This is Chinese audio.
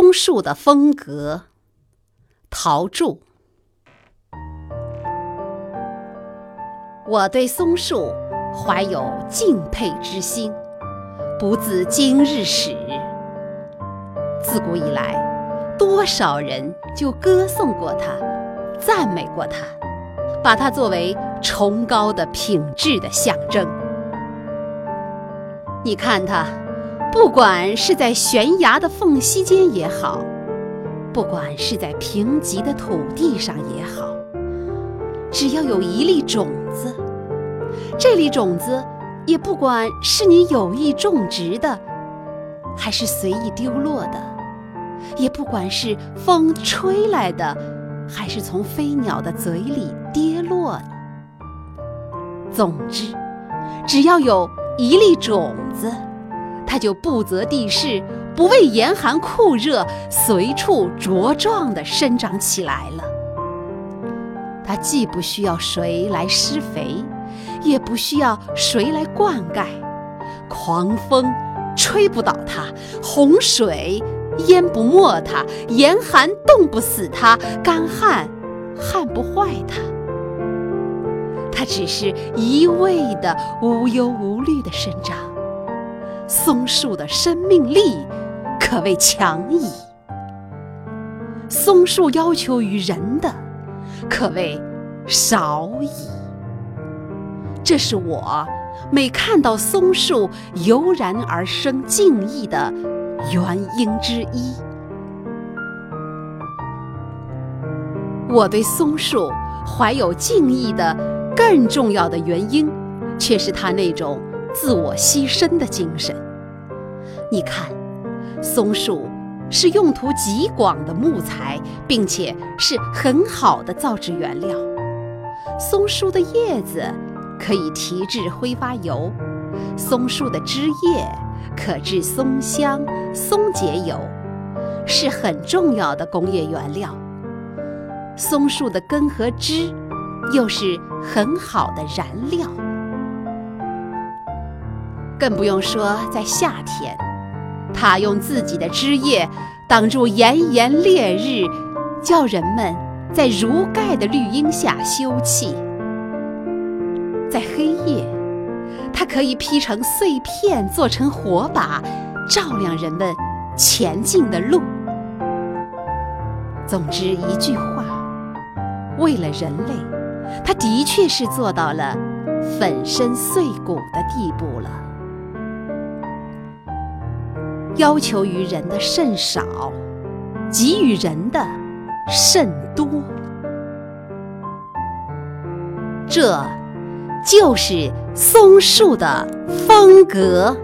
松树的风格，陶铸。我对松树怀有敬佩之心，不自今日始。自古以来，多少人就歌颂过它，赞美过它，把它作为崇高的品质的象征。你看它。不管是在悬崖的缝隙间也好，不管是在贫瘠的土地上也好，只要有一粒种子，这粒种子也不管是你有意种植的，还是随意丢落的，也不管是风吹来的，还是从飞鸟的嘴里跌落的，总之，只要有一粒种子。它就不择地势，不畏严寒酷热，随处茁壮地生长起来了。它既不需要谁来施肥，也不需要谁来灌溉，狂风吹不倒它，洪水淹不没它，严寒冻不死它，干旱旱不坏它。它只是一味的无忧无虑地生长。松树的生命力可谓强矣，松树要求于人的可谓少矣。这是我每看到松树油然而生敬意的原因之一。我对松树怀有敬意的更重要的原因，却是它那种。自我牺牲的精神。你看，松树是用途极广的木材，并且是很好的造纸原料。松树的叶子可以提制挥发油，松树的枝叶可制松香、松节油，是很重要的工业原料。松树的根和枝又是很好的燃料。更不用说在夏天，它用自己的枝叶挡住炎炎烈日，叫人们在如盖的绿荫下休憩；在黑夜，它可以劈成碎片做成火把，照亮人们前进的路。总之一句话，为了人类，它的确是做到了粉身碎骨的地步了。要求于人的甚少，给予人的甚多，这就是松树的风格。